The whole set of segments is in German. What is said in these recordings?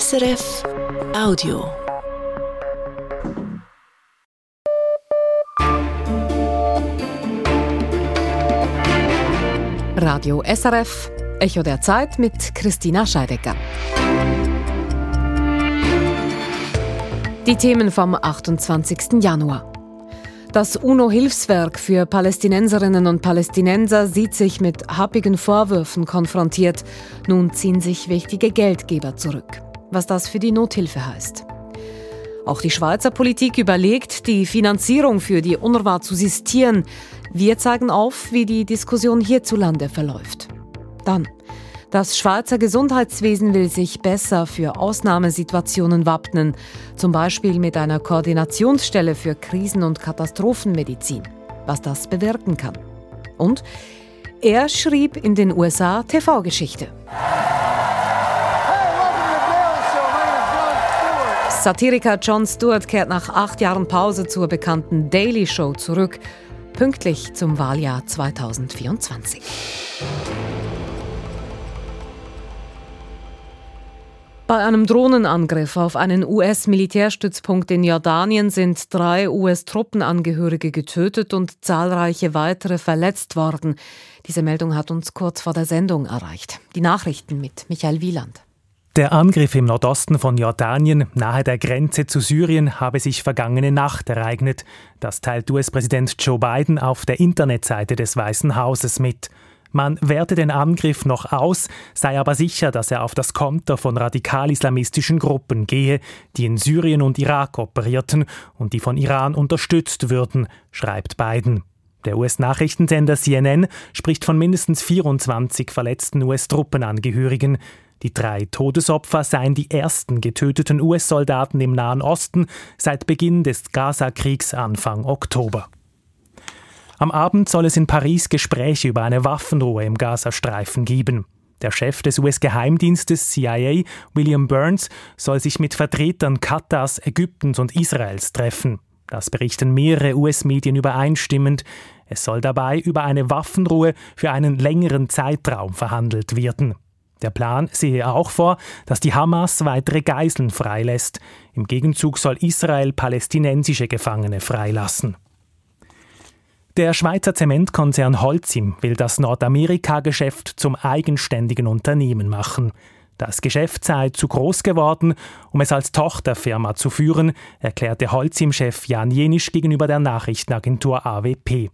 SRF Audio. Radio SRF, Echo der Zeit mit Christina Scheidecker. Die Themen vom 28. Januar. Das UNO-Hilfswerk für Palästinenserinnen und Palästinenser sieht sich mit happigen Vorwürfen konfrontiert. Nun ziehen sich wichtige Geldgeber zurück. Was das für die Nothilfe heißt. Auch die Schweizer Politik überlegt, die Finanzierung für die UNRWA zu sistieren. Wir zeigen auf, wie die Diskussion hierzulande verläuft. Dann das Schweizer Gesundheitswesen will sich besser für Ausnahmesituationen wappnen, zum Beispiel mit einer Koordinationsstelle für Krisen- und Katastrophenmedizin, was das bewirken kann. Und er schrieb in den USA TV-Geschichte. Satiriker Jon Stewart kehrt nach acht Jahren Pause zur bekannten Daily Show zurück, pünktlich zum Wahljahr 2024. Bei einem Drohnenangriff auf einen US-Militärstützpunkt in Jordanien sind drei US-Truppenangehörige getötet und zahlreiche weitere verletzt worden. Diese Meldung hat uns kurz vor der Sendung erreicht. Die Nachrichten mit Michael Wieland. Der Angriff im Nordosten von Jordanien, nahe der Grenze zu Syrien, habe sich vergangene Nacht ereignet. Das teilt US-Präsident Joe Biden auf der Internetseite des Weißen Hauses mit. Man werte den Angriff noch aus, sei aber sicher, dass er auf das Konter von radikal-islamistischen Gruppen gehe, die in Syrien und Irak operierten und die von Iran unterstützt würden, schreibt Biden. Der US-Nachrichtensender CNN spricht von mindestens 24 verletzten US-Truppenangehörigen. Die drei Todesopfer seien die ersten getöteten US-Soldaten im Nahen Osten seit Beginn des Gaza-Kriegs Anfang Oktober. Am Abend soll es in Paris Gespräche über eine Waffenruhe im Gazastreifen geben. Der Chef des US-Geheimdienstes CIA, William Burns, soll sich mit Vertretern Katars, Ägyptens und Israels treffen. Das berichten mehrere US-Medien übereinstimmend. Es soll dabei über eine Waffenruhe für einen längeren Zeitraum verhandelt werden. Der Plan sehe auch vor, dass die Hamas weitere Geiseln freilässt. Im Gegenzug soll Israel palästinensische Gefangene freilassen. Der Schweizer Zementkonzern Holcim will das Nordamerika-Geschäft zum eigenständigen Unternehmen machen. Das Geschäft sei zu groß geworden, um es als Tochterfirma zu führen, erklärte Holcim-Chef Jan Jenisch gegenüber der Nachrichtenagentur AWP.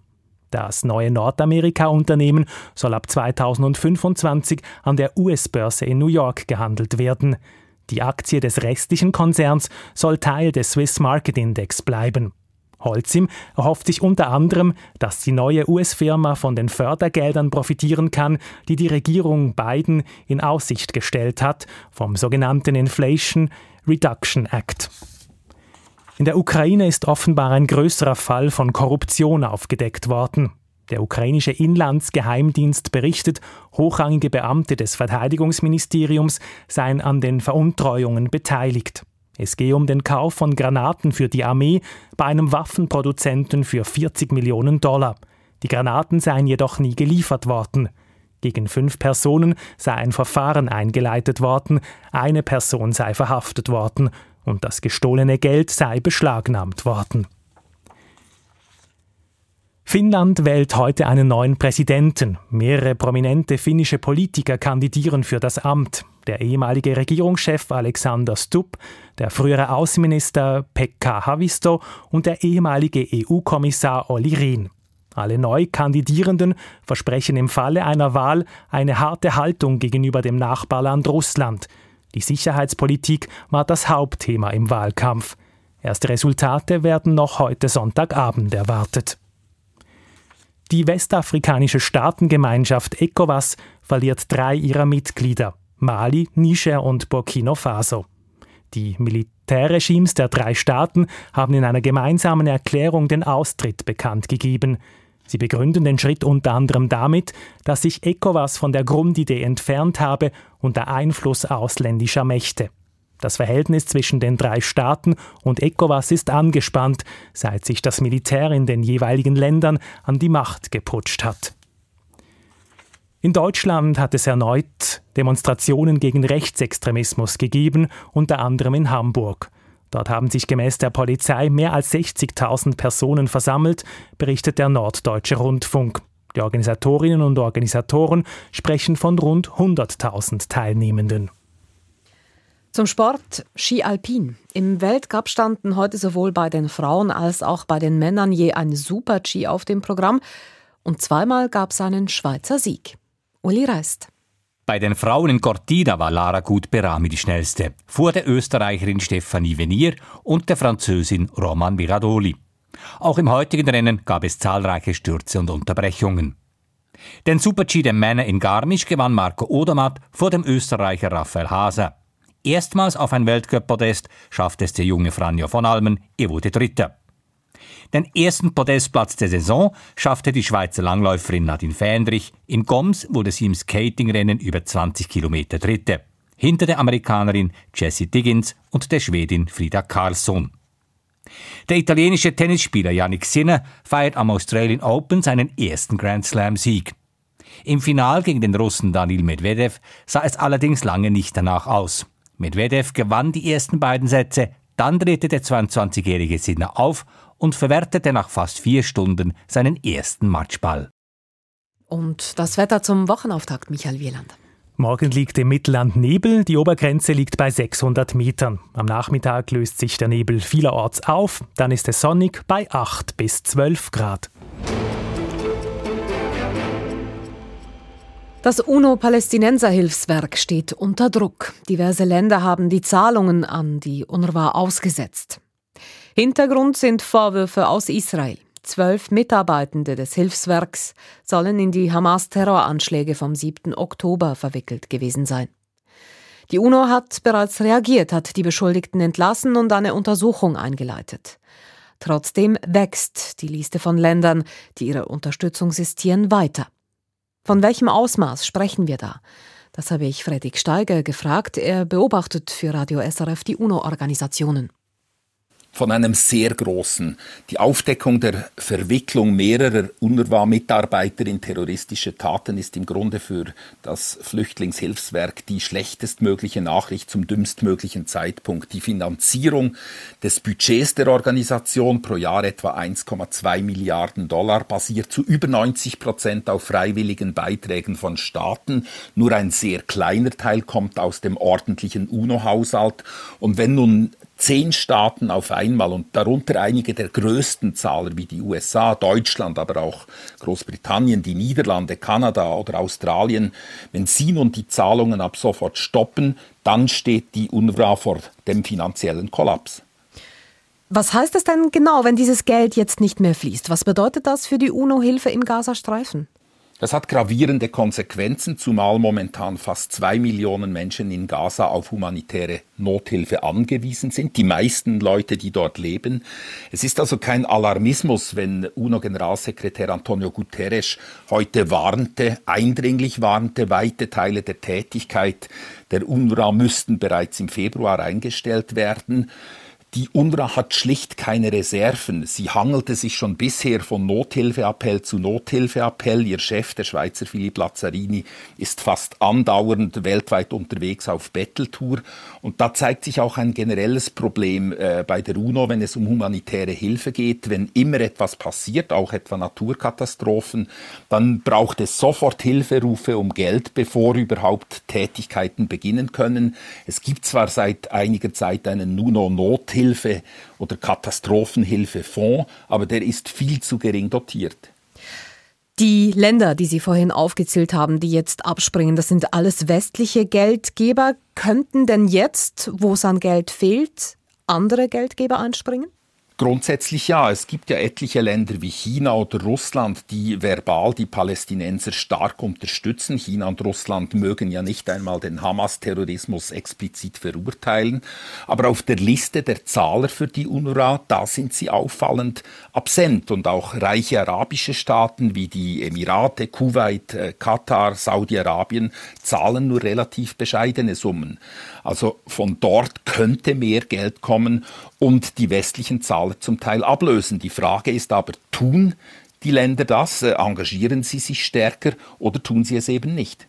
Das neue Nordamerika-Unternehmen soll ab 2025 an der US-Börse in New York gehandelt werden. Die Aktie des restlichen Konzerns soll Teil des Swiss Market Index bleiben. Holcim erhofft sich unter anderem, dass die neue US-Firma von den Fördergeldern profitieren kann, die die Regierung Biden in Aussicht gestellt hat, vom sogenannten Inflation Reduction Act. In der Ukraine ist offenbar ein größerer Fall von Korruption aufgedeckt worden. Der ukrainische Inlandsgeheimdienst berichtet, hochrangige Beamte des Verteidigungsministeriums seien an den Veruntreuungen beteiligt. Es gehe um den Kauf von Granaten für die Armee bei einem Waffenproduzenten für 40 Millionen Dollar. Die Granaten seien jedoch nie geliefert worden. Gegen fünf Personen sei ein Verfahren eingeleitet worden, eine Person sei verhaftet worden und das gestohlene Geld sei beschlagnahmt worden. Finnland wählt heute einen neuen Präsidenten. Mehrere prominente finnische Politiker kandidieren für das Amt. Der ehemalige Regierungschef Alexander Stubb, der frühere Außenminister Pekka Havisto und der ehemalige EU-Kommissar Olli Rehn. Alle neu Kandidierenden versprechen im Falle einer Wahl eine harte Haltung gegenüber dem Nachbarland Russland. Die Sicherheitspolitik war das Hauptthema im Wahlkampf. Erste Resultate werden noch heute Sonntagabend erwartet. Die westafrikanische Staatengemeinschaft ECOWAS verliert drei ihrer Mitglieder, Mali, Niger und Burkina Faso. Die Militärregimes der drei Staaten haben in einer gemeinsamen Erklärung den Austritt bekannt gegeben. Sie begründen den Schritt unter anderem damit, dass sich ECOWAS von der Grundidee entfernt habe unter Einfluss ausländischer Mächte. Das Verhältnis zwischen den drei Staaten und ECOWAS ist angespannt, seit sich das Militär in den jeweiligen Ländern an die Macht geputscht hat. In Deutschland hat es erneut Demonstrationen gegen Rechtsextremismus gegeben, unter anderem in Hamburg. Dort haben sich gemäß der Polizei mehr als 60.000 Personen versammelt, berichtet der Norddeutsche Rundfunk. Die Organisatorinnen und Organisatoren sprechen von rund 100.000 Teilnehmenden. Zum Sport Ski Alpin. Im Weltcup standen heute sowohl bei den Frauen als auch bei den Männern je ein Super-G auf dem Programm. Und zweimal gab es einen Schweizer Sieg. Uli reist. Bei den Frauen in Cortina war Lara Gut-Berami die schnellste, vor der Österreicherin Stefanie Venier und der Französin Roman Miradoli. Auch im heutigen Rennen gab es zahlreiche Stürze und Unterbrechungen. Den Super-G der Männer in Garmisch gewann Marco Odermatt vor dem Österreicher Raphael Haser. Erstmals auf ein Weltcup-Podest schaffte es der junge Franjo von Almen, er wurde Dritter. Den ersten Podestplatz der Saison schaffte die Schweizer Langläuferin Nadine Fähndrich. In Goms wurde sie im Skatingrennen über 20 Kilometer Dritte. Hinter der Amerikanerin Jessie Diggins und der Schwedin Frida Karlsson. Der italienische Tennisspieler Yannick Sinner feiert am Australian Open seinen ersten Grand Slam-Sieg. Im Final gegen den Russen Danil Medvedev sah es allerdings lange nicht danach aus. Medvedev gewann die ersten beiden Sätze, dann drehte der 22-jährige Sinner auf und verwertete nach fast vier Stunden seinen ersten Matchball. Und das Wetter zum Wochenauftakt, Michael Wieland. Morgen liegt im Mittelland Nebel, die Obergrenze liegt bei 600 Metern. Am Nachmittag löst sich der Nebel vielerorts auf, dann ist es sonnig bei 8 bis 12 Grad. Das UNO-Palästinenser-Hilfswerk steht unter Druck. Diverse Länder haben die Zahlungen an die UNRWA ausgesetzt. Hintergrund sind Vorwürfe aus Israel. Zwölf Mitarbeitende des Hilfswerks sollen in die Hamas-Terroranschläge vom 7. Oktober verwickelt gewesen sein. Die UNO hat bereits reagiert, hat die Beschuldigten entlassen und eine Untersuchung eingeleitet. Trotzdem wächst die Liste von Ländern, die ihre Unterstützung sistieren, weiter. Von welchem Ausmaß sprechen wir da? Das habe ich Fredrik Steiger gefragt. Er beobachtet für Radio SRF die UNO-Organisationen von einem sehr großen. Die Aufdeckung der Verwicklung mehrerer UNRWA-Mitarbeiter in terroristische Taten ist im Grunde für das Flüchtlingshilfswerk die schlechtestmögliche Nachricht zum dümmstmöglichen Zeitpunkt. Die Finanzierung des Budgets der Organisation pro Jahr etwa 1,2 Milliarden Dollar basiert zu über 90 Prozent auf freiwilligen Beiträgen von Staaten. Nur ein sehr kleiner Teil kommt aus dem ordentlichen UNO-Haushalt. Und wenn nun zehn Staaten auf einmal und darunter einige der größten Zahler wie die USA, Deutschland, aber auch Großbritannien, die Niederlande, Kanada oder Australien, wenn sie nun die Zahlungen ab sofort stoppen, dann steht die UNRWA vor dem finanziellen Kollaps. Was heißt das denn genau, wenn dieses Geld jetzt nicht mehr fließt? Was bedeutet das für die UNO-Hilfe im Gazastreifen? Das hat gravierende Konsequenzen, zumal momentan fast zwei Millionen Menschen in Gaza auf humanitäre Nothilfe angewiesen sind, die meisten Leute, die dort leben. Es ist also kein Alarmismus, wenn UNO-Generalsekretär Antonio Guterres heute warnte, eindringlich warnte, weite Teile der Tätigkeit der UNRWA müssten bereits im Februar eingestellt werden. Die UNRWA hat schlicht keine Reserven. Sie hangelte sich schon bisher von Nothilfeappell zu Nothilfeappell. Ihr Chef, der Schweizer Philipp Lazzarini, ist fast andauernd weltweit unterwegs auf Betteltour. Und da zeigt sich auch ein generelles Problem äh, bei der UNO, wenn es um humanitäre Hilfe geht. Wenn immer etwas passiert, auch etwa Naturkatastrophen, dann braucht es sofort Hilferufe um Geld, bevor überhaupt Tätigkeiten beginnen können. Es gibt zwar seit einiger Zeit einen UNO-Nothilfe, Nothilfe oder Katastrophenhilfefonds, aber der ist viel zu gering dotiert. Die Länder, die Sie vorhin aufgezählt haben, die jetzt abspringen, das sind alles westliche Geldgeber. Könnten denn jetzt, wo es an Geld fehlt, andere Geldgeber einspringen? Grundsätzlich ja. Es gibt ja etliche Länder wie China oder Russland, die verbal die Palästinenser stark unterstützen. China und Russland mögen ja nicht einmal den Hamas-Terrorismus explizit verurteilen. Aber auf der Liste der Zahler für die UNRWA, da sind sie auffallend absent. Und auch reiche arabische Staaten wie die Emirate, Kuwait, äh, Katar, Saudi-Arabien zahlen nur relativ bescheidene Summen. Also von dort könnte mehr Geld kommen und die westlichen Zahler zum Teil ablösen. Die Frage ist aber, tun die Länder das? Äh, engagieren sie sich stärker oder tun sie es eben nicht?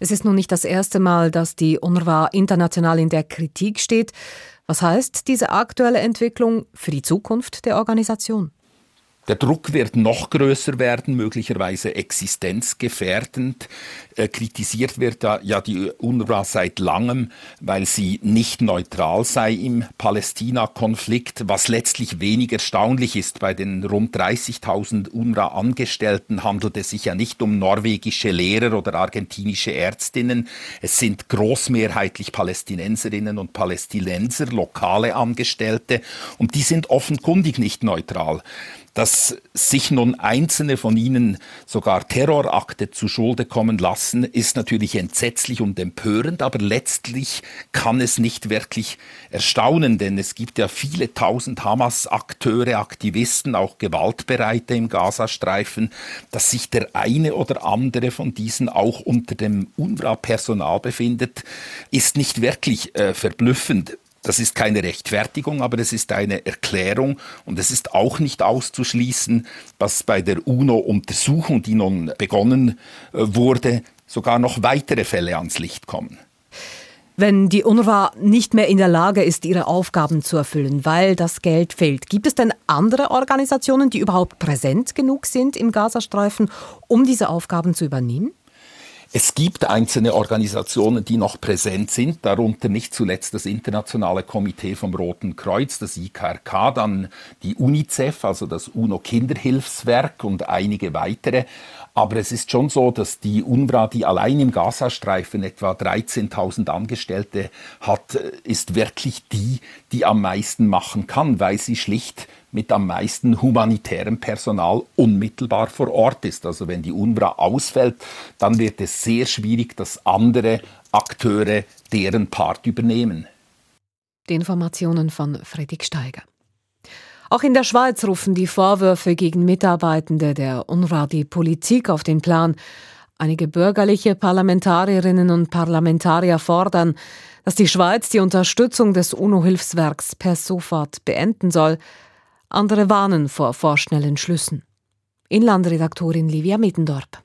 Es ist nun nicht das erste Mal, dass die UNRWA international in der Kritik steht. Was heißt diese aktuelle Entwicklung für die Zukunft der Organisation? Der Druck wird noch größer werden, möglicherweise existenzgefährdend. Äh, kritisiert wird da ja die UNRWA seit langem, weil sie nicht neutral sei im Palästina-Konflikt, was letztlich wenig erstaunlich ist. Bei den rund 30.000 UNRWA-Angestellten handelt es sich ja nicht um norwegische Lehrer oder argentinische Ärztinnen. Es sind großmehrheitlich Palästinenserinnen und Palästinenser, lokale Angestellte, und die sind offenkundig nicht neutral. Dass sich nun einzelne von ihnen sogar Terrorakte zu Schulde kommen lassen, ist natürlich entsetzlich und empörend, aber letztlich kann es nicht wirklich erstaunen, denn es gibt ja viele tausend Hamas-Akteure, Aktivisten, auch Gewaltbereite im Gazastreifen, dass sich der eine oder andere von diesen auch unter dem UNRWA-Personal befindet, ist nicht wirklich äh, verblüffend. Das ist keine Rechtfertigung, aber es ist eine Erklärung und es ist auch nicht auszuschließen, dass bei der UNO-Untersuchung, die nun begonnen äh, wurde, sogar noch weitere Fälle ans Licht kommen. Wenn die UNRWA nicht mehr in der Lage ist, ihre Aufgaben zu erfüllen, weil das Geld fehlt, gibt es denn andere Organisationen, die überhaupt präsent genug sind im Gazastreifen, um diese Aufgaben zu übernehmen? Es gibt einzelne Organisationen, die noch präsent sind, darunter nicht zuletzt das Internationale Komitee vom Roten Kreuz, das IKRK, dann die UNICEF, also das UNO-Kinderhilfswerk und einige weitere. Aber es ist schon so, dass die UNRWA, die allein im Gazastreifen etwa 13.000 Angestellte hat, ist wirklich die, die am meisten machen kann, weil sie schlicht mit am meisten humanitärem Personal unmittelbar vor Ort ist. Also wenn die UNRWA ausfällt, dann wird es sehr schwierig, dass andere Akteure deren Part übernehmen. Die Informationen von Fredrik Steiger. Auch in der Schweiz rufen die Vorwürfe gegen Mitarbeitende der UNRWA die Politik auf den Plan. Einige bürgerliche Parlamentarierinnen und Parlamentarier fordern, dass die Schweiz die Unterstützung des UNO-Hilfswerks per sofort beenden soll. Andere warnen vor vorschnellen Schlüssen. Inlandredaktorin Livia Middendorp.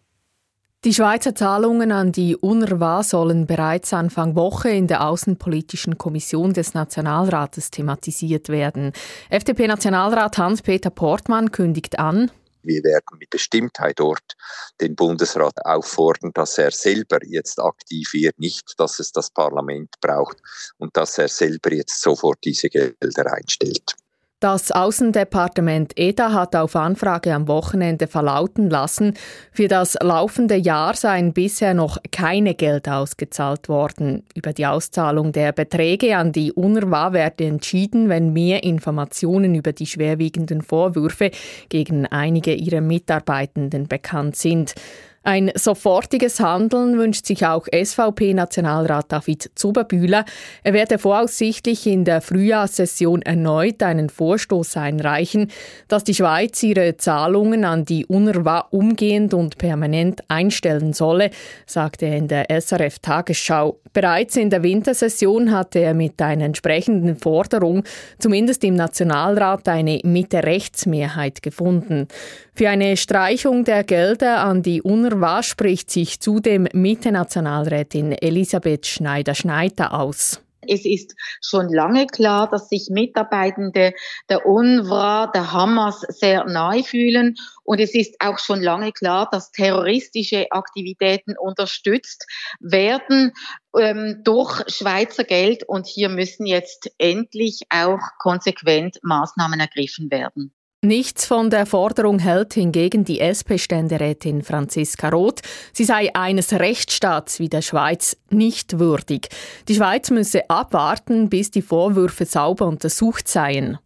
Die Schweizer Zahlungen an die UNRWA sollen bereits Anfang Woche in der Außenpolitischen Kommission des Nationalrates thematisiert werden. FDP-Nationalrat Hans-Peter Portmann kündigt an, wir werden mit Bestimmtheit dort den Bundesrat auffordern, dass er selber jetzt aktiv wird, nicht, dass es das Parlament braucht und dass er selber jetzt sofort diese Gelder einstellt. Das Außendepartement EDA hat auf Anfrage am Wochenende verlauten lassen, für das laufende Jahr seien bisher noch keine Gelder ausgezahlt worden. Über die Auszahlung der Beträge an die UNRWA werde entschieden, wenn mehr Informationen über die schwerwiegenden Vorwürfe gegen einige ihrer Mitarbeitenden bekannt sind. Ein sofortiges Handeln wünscht sich auch SVP-Nationalrat David Zuberbühler. Er werde voraussichtlich in der Frühjahrssession erneut einen Vorstoß einreichen, dass die Schweiz ihre Zahlungen an die UNRWA umgehend und permanent einstellen solle, sagte er in der SRF Tagesschau. Bereits in der Wintersession hatte er mit einer entsprechenden Forderung zumindest im Nationalrat eine Mitte-Rechts-Mehrheit gefunden. Für eine Streichung der Gelder an die UNRWA spricht sich zudem Mitte-Nationalrätin Elisabeth Schneider-Schneider aus. Es ist schon lange klar, dass sich Mitarbeitende der UNRWA, der Hamas sehr nahe fühlen. Und es ist auch schon lange klar, dass terroristische Aktivitäten unterstützt werden ähm, durch Schweizer Geld. Und hier müssen jetzt endlich auch konsequent Maßnahmen ergriffen werden. Nichts von der Forderung hält hingegen die SP-Ständerätin Franziska Roth. Sie sei eines Rechtsstaats wie der Schweiz nicht würdig. Die Schweiz müsse abwarten, bis die Vorwürfe sauber untersucht seien.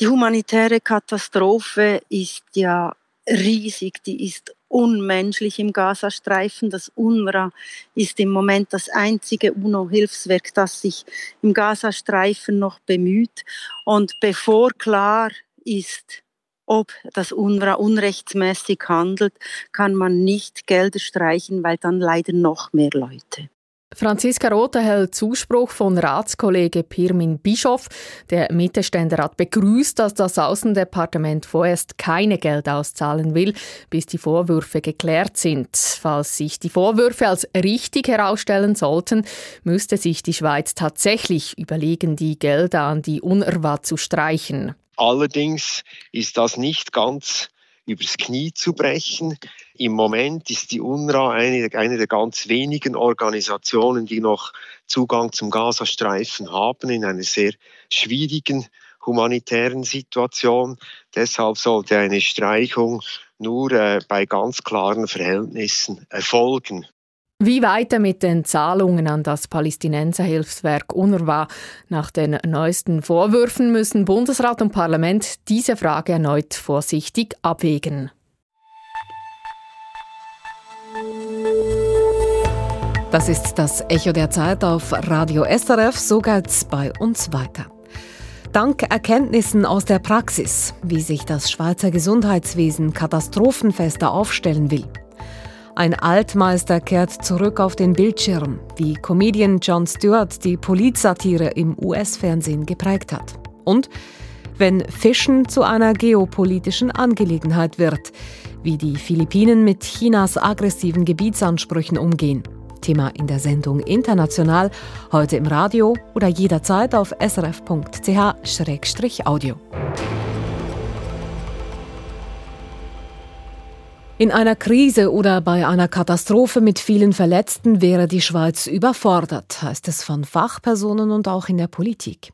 Die humanitäre Katastrophe ist ja riesig, die ist unmenschlich im Gazastreifen. Das UNRWA ist im Moment das einzige UNO-Hilfswerk, das sich im Gazastreifen noch bemüht. Und bevor klar ist, ob das UNRWA unrechtsmäßig handelt, kann man nicht Gelder streichen, weil dann leiden noch mehr Leute. Franziska Rothe hält Zuspruch von Ratskollege Pirmin Bischof. Der Mittelständerat begrüßt, dass das Außendepartement vorerst keine Geld auszahlen will, bis die Vorwürfe geklärt sind. Falls sich die Vorwürfe als richtig herausstellen sollten, müsste sich die Schweiz tatsächlich überlegen, die Gelder an die UNRWA zu streichen. Allerdings ist das nicht ganz übers Knie zu brechen. Im Moment ist die UNRWA eine, eine der ganz wenigen Organisationen, die noch Zugang zum Gazastreifen haben in einer sehr schwierigen humanitären Situation. Deshalb sollte eine Streichung nur äh, bei ganz klaren Verhältnissen erfolgen. Wie weiter mit den Zahlungen an das Palästinenserhilfswerk UNRWA? Nach den neuesten Vorwürfen müssen Bundesrat und Parlament diese Frage erneut vorsichtig abwägen. Das ist das Echo der Zeit auf Radio SRF. So geht's bei uns weiter. Dank Erkenntnissen aus der Praxis, wie sich das Schweizer Gesundheitswesen katastrophenfester aufstellen will. Ein Altmeister kehrt zurück auf den Bildschirm, wie Comedian Jon Stewart die Politsatire im US-Fernsehen geprägt hat. Und wenn Fischen zu einer geopolitischen Angelegenheit wird, wie die Philippinen mit Chinas aggressiven Gebietsansprüchen umgehen. Thema in der Sendung International, heute im Radio oder jederzeit auf srf.ch-audio. In einer Krise oder bei einer Katastrophe mit vielen Verletzten wäre die Schweiz überfordert, heißt es von Fachpersonen und auch in der Politik.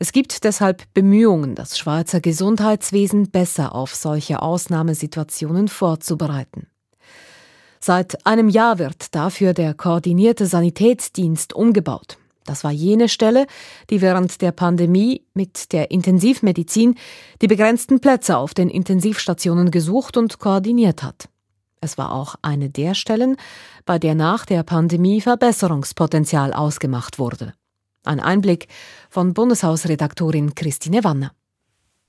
Es gibt deshalb Bemühungen, das Schweizer Gesundheitswesen besser auf solche Ausnahmesituationen vorzubereiten. Seit einem Jahr wird dafür der koordinierte Sanitätsdienst umgebaut. Das war jene Stelle, die während der Pandemie mit der Intensivmedizin die begrenzten Plätze auf den Intensivstationen gesucht und koordiniert hat. Es war auch eine der Stellen, bei der nach der Pandemie Verbesserungspotenzial ausgemacht wurde. Ein Einblick von Bundeshausredaktorin Christine Wanner.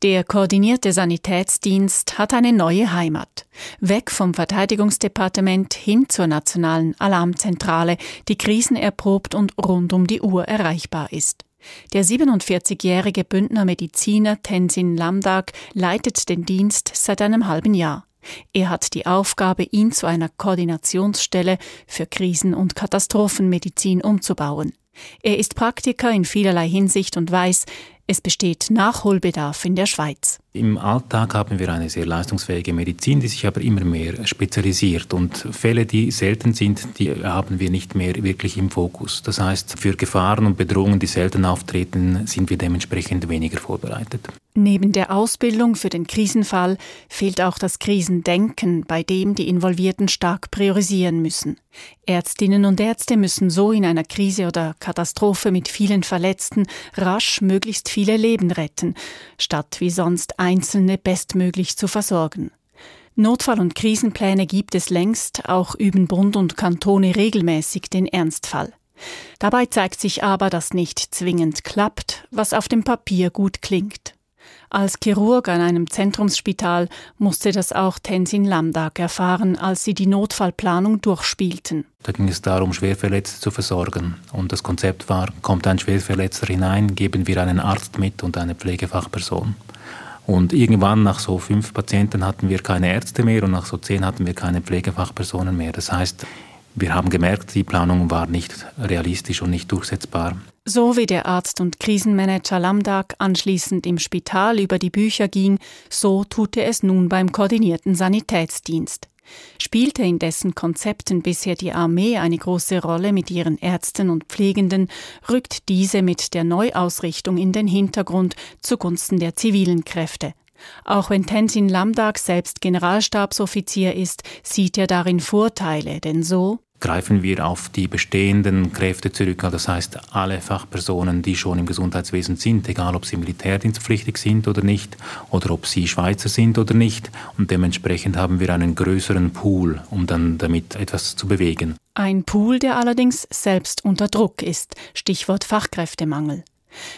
Der koordinierte Sanitätsdienst hat eine neue Heimat. Weg vom Verteidigungsdepartement hin zur nationalen Alarmzentrale, die krisenerprobt und rund um die Uhr erreichbar ist. Der 47-jährige Bündner Mediziner Tenzin Lamdag leitet den Dienst seit einem halben Jahr. Er hat die Aufgabe, ihn zu einer Koordinationsstelle für Krisen- und Katastrophenmedizin umzubauen. Er ist Praktiker in vielerlei Hinsicht und weiß, es besteht Nachholbedarf in der Schweiz. Im Alltag haben wir eine sehr leistungsfähige Medizin, die sich aber immer mehr spezialisiert. Und Fälle, die selten sind, die haben wir nicht mehr wirklich im Fokus. Das heißt, für Gefahren und Bedrohungen, die selten auftreten, sind wir dementsprechend weniger vorbereitet. Neben der Ausbildung für den Krisenfall fehlt auch das Krisendenken, bei dem die Involvierten stark priorisieren müssen. Ärztinnen und Ärzte müssen so in einer Krise oder Katastrophe mit vielen Verletzten rasch möglichst viele Leben retten, statt wie sonst Einzelne bestmöglich zu versorgen. Notfall- und Krisenpläne gibt es längst, auch üben Bund und Kantone regelmäßig den Ernstfall. Dabei zeigt sich aber, dass nicht zwingend klappt, was auf dem Papier gut klingt. Als Chirurg an einem Zentrumsspital musste das auch Tenzin Lamdag erfahren, als sie die Notfallplanung durchspielten. Da ging es darum, Schwerverletzte zu versorgen. Und das Konzept war, kommt ein Schwerverletzter hinein, geben wir einen Arzt mit und eine Pflegefachperson. Und irgendwann nach so fünf Patienten hatten wir keine Ärzte mehr und nach so zehn hatten wir keine Pflegefachpersonen mehr. Das heißt, wir haben gemerkt, die Planung war nicht realistisch und nicht durchsetzbar. So wie der Arzt und Krisenmanager Lamdag anschließend im Spital über die Bücher ging, so tut er es nun beim koordinierten Sanitätsdienst. Spielte in dessen Konzepten bisher die Armee eine große Rolle mit ihren Ärzten und Pflegenden, rückt diese mit der Neuausrichtung in den Hintergrund zugunsten der zivilen Kräfte. Auch wenn Tenzin Lamdag selbst Generalstabsoffizier ist, sieht er darin Vorteile, denn so greifen wir auf die bestehenden Kräfte zurück. Das heißt, alle Fachpersonen, die schon im Gesundheitswesen sind, egal ob sie militärdienstpflichtig sind oder nicht, oder ob sie Schweizer sind oder nicht. Und dementsprechend haben wir einen größeren Pool, um dann damit etwas zu bewegen. Ein Pool, der allerdings selbst unter Druck ist. Stichwort Fachkräftemangel.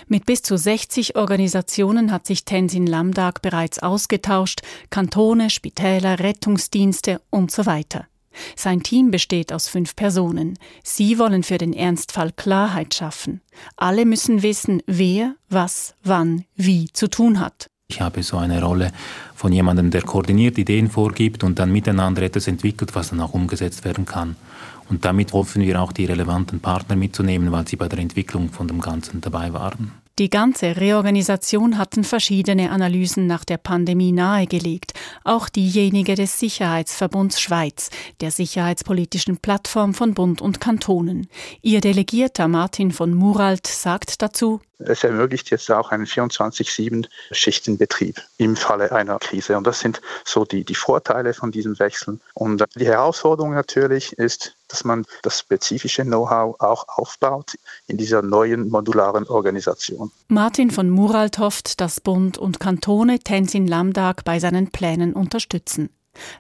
Mit bis zu 60 Organisationen hat sich Tenzin Lamdag bereits ausgetauscht, Kantone, Spitäler, Rettungsdienste und so weiter. Sein Team besteht aus fünf Personen. Sie wollen für den Ernstfall Klarheit schaffen. Alle müssen wissen, wer, was, wann, wie zu tun hat. Ich habe so eine Rolle von jemandem, der koordiniert Ideen vorgibt und dann miteinander etwas entwickelt, was dann auch umgesetzt werden kann. Und damit hoffen wir auch die relevanten Partner mitzunehmen, weil sie bei der Entwicklung von dem Ganzen dabei waren. Die ganze Reorganisation hatten verschiedene Analysen nach der Pandemie nahegelegt, auch diejenige des Sicherheitsverbunds Schweiz, der sicherheitspolitischen Plattform von Bund und Kantonen. Ihr Delegierter Martin von Muralt sagt dazu, es ermöglicht jetzt auch einen 24-7-Schichtenbetrieb im Falle einer Krise. Und das sind so die, die Vorteile von diesem Wechsel. Und die Herausforderung natürlich ist, dass man das spezifische Know-how auch aufbaut in dieser neuen modularen Organisation. Martin von Muralt hofft, dass Bund und Kantone Tenzin Lamdag bei seinen Plänen unterstützen.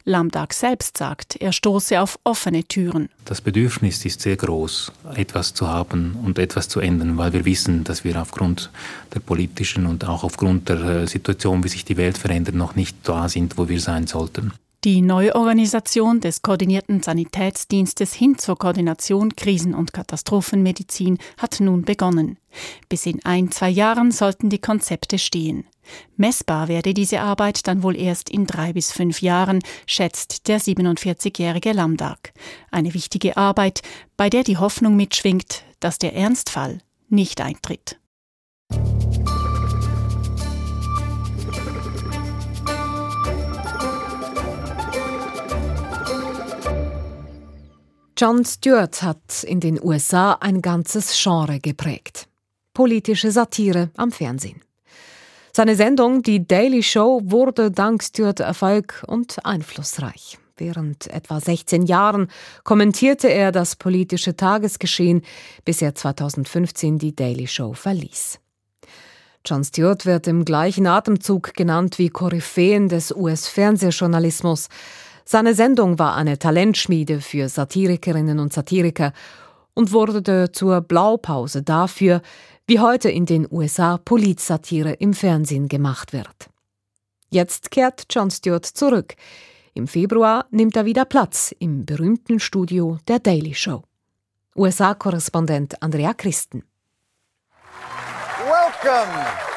Lamdag selbst sagt, er stoße auf offene Türen. Das Bedürfnis ist sehr groß, etwas zu haben und etwas zu ändern, weil wir wissen, dass wir aufgrund der politischen und auch aufgrund der äh, Situation, wie sich die Welt verändert, noch nicht da sind, wo wir sein sollten. Die Neuorganisation des koordinierten Sanitätsdienstes hin zur Koordination Krisen- und Katastrophenmedizin hat nun begonnen. Bis in ein, zwei Jahren sollten die Konzepte stehen. Messbar werde diese Arbeit dann wohl erst in drei bis fünf Jahren, schätzt der 47-jährige Lamdag. Eine wichtige Arbeit, bei der die Hoffnung mitschwingt, dass der Ernstfall nicht eintritt. John Stewart hat in den USA ein ganzes Genre geprägt. Politische Satire am Fernsehen. Seine Sendung Die Daily Show wurde dank Stewart Erfolg und einflussreich. Während etwa 16 Jahren kommentierte er das politische Tagesgeschehen, bis er 2015 die Daily Show verließ. John Stewart wird im gleichen Atemzug genannt wie Koryphäen des US-Fernsehjournalismus. Seine Sendung war eine Talentschmiede für Satirikerinnen und Satiriker und wurde zur Blaupause dafür, wie heute in den USA Politsatire im Fernsehen gemacht wird. Jetzt kehrt John Stewart zurück. Im Februar nimmt er wieder Platz im berühmten Studio der Daily Show. USA-Korrespondent Andrea Christen. Welcome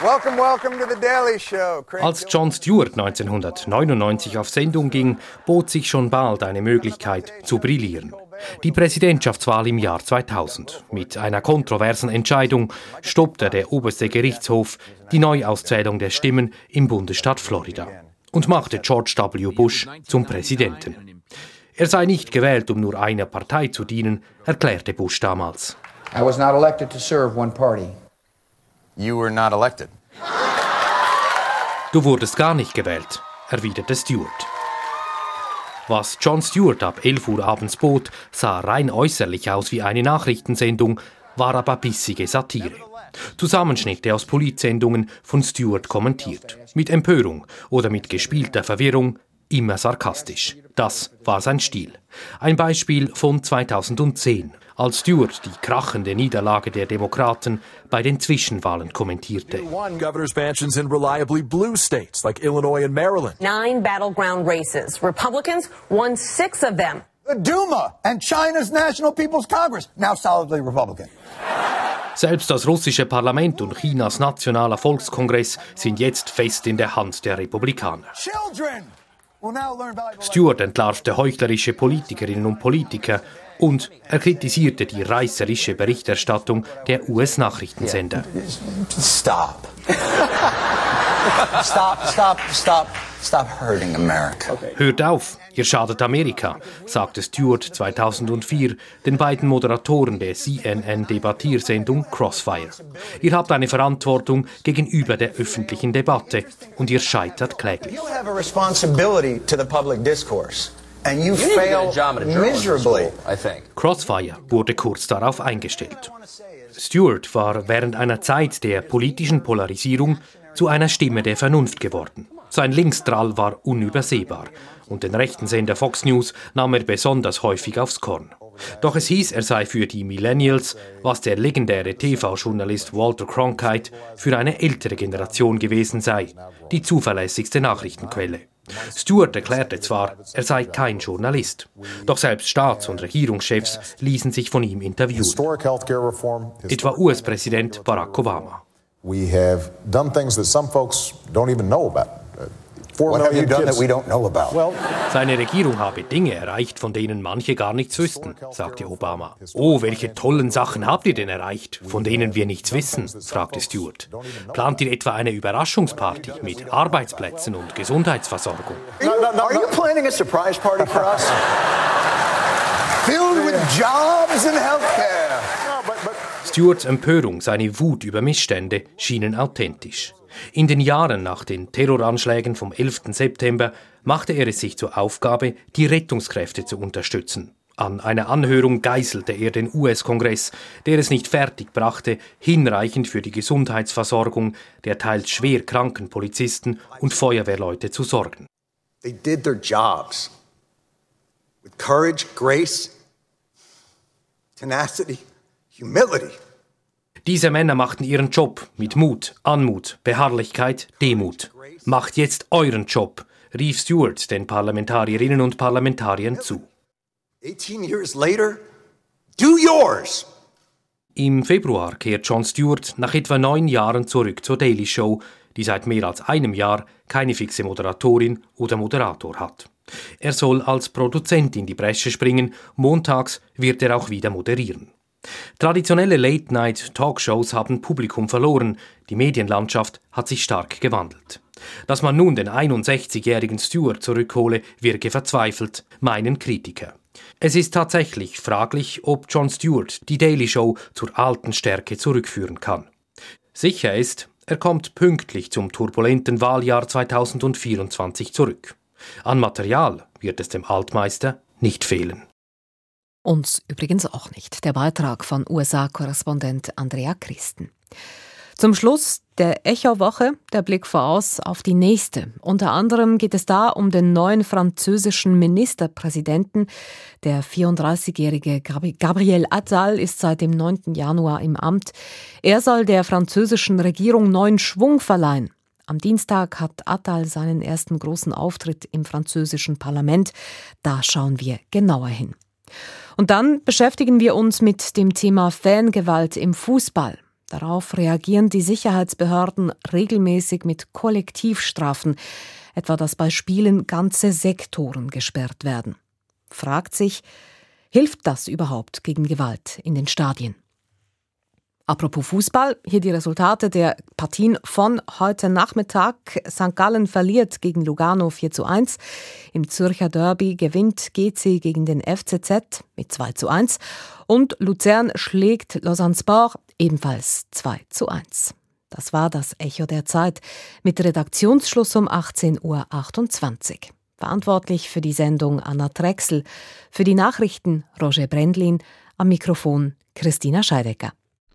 Welcome, welcome to the Daily Show. Als Jon Stewart 1999 auf Sendung ging, bot sich schon bald eine Möglichkeit zu brillieren. Die Präsidentschaftswahl im Jahr 2000. Mit einer kontroversen Entscheidung stoppte der oberste Gerichtshof die Neuauszählung der Stimmen im Bundesstaat Florida und machte George W. Bush zum Präsidenten. Er sei nicht gewählt, um nur einer Partei zu dienen, erklärte Bush damals. I was not elected to serve one party. You were not elected. Du wurdest gar nicht gewählt, erwiderte Stewart. Was Jon Stewart ab 11 Uhr abends bot, sah rein äußerlich aus wie eine Nachrichtensendung, war aber bissige Satire. Zusammenschnitte aus Polizsendungen von Stewart kommentiert. Mit Empörung oder mit gespielter Verwirrung, immer sarkastisch. Das war sein Stil. Ein Beispiel von 2010 als Stewart die krachende Niederlage der Demokraten bei den Zwischenwahlen kommentierte. governor's mansions in reliably blue states like Illinois and Maryland. Nine battleground races. Republicans won six of them. The Duma and China's National People's Congress, now solidly Republican. Selbst das russische Parlament und Chinas nationaler Volkskongress sind jetzt fest in der Hand der Republikaner. Stewart entlarvte heuchlerische Politikerinnen und Politiker und er kritisierte die reißerische Berichterstattung der US-Nachrichtensender. Stop. stop, stop, stop, stop hurting America. Hört auf, ihr schadet Amerika, sagte Stewart 2004 den beiden Moderatoren der CNN-Debattiersendung Crossfire. Ihr habt eine Verantwortung gegenüber der öffentlichen Debatte und ihr scheitert kläglich. You have a responsibility to the public discourse. And you, you fail miserably. Crossfire wurde kurz darauf eingestellt. Stewart war während einer Zeit der politischen Polarisierung zu einer Stimme der Vernunft geworden. Sein Linksdrall war unübersehbar und den rechten Sender Fox News nahm er besonders häufig aufs Korn. Doch es hieß, er sei für die Millennials, was der legendäre TV-Journalist Walter Cronkite für eine ältere Generation gewesen sei, die zuverlässigste Nachrichtenquelle. Stewart erklärte zwar, er sei kein Journalist, doch selbst Staats- und Regierungschefs ließen sich von ihm interviewen. Etwa US-Präsident Barack Obama. We have done things that some folks don't even know about. Seine Regierung habe Dinge erreicht, von denen manche gar nichts wüssten, sagte Obama. Oh, welche tollen Sachen habt ihr denn erreicht, von denen wir nichts wissen? fragte Stewart. Plant ihr etwa eine Überraschungsparty mit Arbeitsplätzen und Gesundheitsversorgung? Are you planning a surprise party for us? Filled with jobs and healthcare. Stewarts Empörung, seine Wut über Missstände schienen authentisch. In den Jahren nach den Terroranschlägen vom 11. September machte er es sich zur Aufgabe, die Rettungskräfte zu unterstützen. An einer Anhörung geißelte er den US-Kongress, der es nicht fertig brachte, hinreichend für die Gesundheitsversorgung der teils schwer kranken Polizisten und Feuerwehrleute zu sorgen. They did their jobs with courage, grace, tenacity, humility. Diese Männer machten ihren Job mit Mut, Anmut, Beharrlichkeit, Demut. Macht jetzt euren Job, rief Stewart den Parlamentarierinnen und Parlamentariern zu. 18 years later, do yours! Im Februar kehrt Jon Stewart nach etwa neun Jahren zurück zur Daily Show, die seit mehr als einem Jahr keine fixe Moderatorin oder Moderator hat. Er soll als Produzent in die Bresche springen, montags wird er auch wieder moderieren. Traditionelle Late-Night-Talkshows haben Publikum verloren, die Medienlandschaft hat sich stark gewandelt. Dass man nun den 61-jährigen Stewart zurückhole, wirke verzweifelt, meinen Kritiker. Es ist tatsächlich fraglich, ob Jon Stewart die Daily Show zur alten Stärke zurückführen kann. Sicher ist, er kommt pünktlich zum turbulenten Wahljahr 2024 zurück. An Material wird es dem Altmeister nicht fehlen. Uns übrigens auch nicht. Der Beitrag von USA-Korrespondent Andrea Christen. Zum Schluss der Echo-Woche der Blick voraus auf die nächste. Unter anderem geht es da um den neuen französischen Ministerpräsidenten. Der 34-jährige Gabriel Attal ist seit dem 9. Januar im Amt. Er soll der französischen Regierung neuen Schwung verleihen. Am Dienstag hat Attal seinen ersten großen Auftritt im französischen Parlament. Da schauen wir genauer hin. Und dann beschäftigen wir uns mit dem Thema Fangewalt im Fußball. Darauf reagieren die Sicherheitsbehörden regelmäßig mit Kollektivstrafen, etwa dass bei Spielen ganze Sektoren gesperrt werden. Fragt sich, hilft das überhaupt gegen Gewalt in den Stadien? Apropos Fußball, hier die Resultate der Partien von heute Nachmittag. St. Gallen verliert gegen Lugano 4 zu 1. Im Zürcher Derby gewinnt GC gegen den FCZ mit 2 zu 1. Und Luzern schlägt Lausanne Sport ebenfalls 2 zu 1. Das war das Echo der Zeit mit Redaktionsschluss um 18.28 Uhr. Verantwortlich für die Sendung Anna Drechsel, für die Nachrichten Roger Brendlin, am Mikrofon Christina Scheidecker.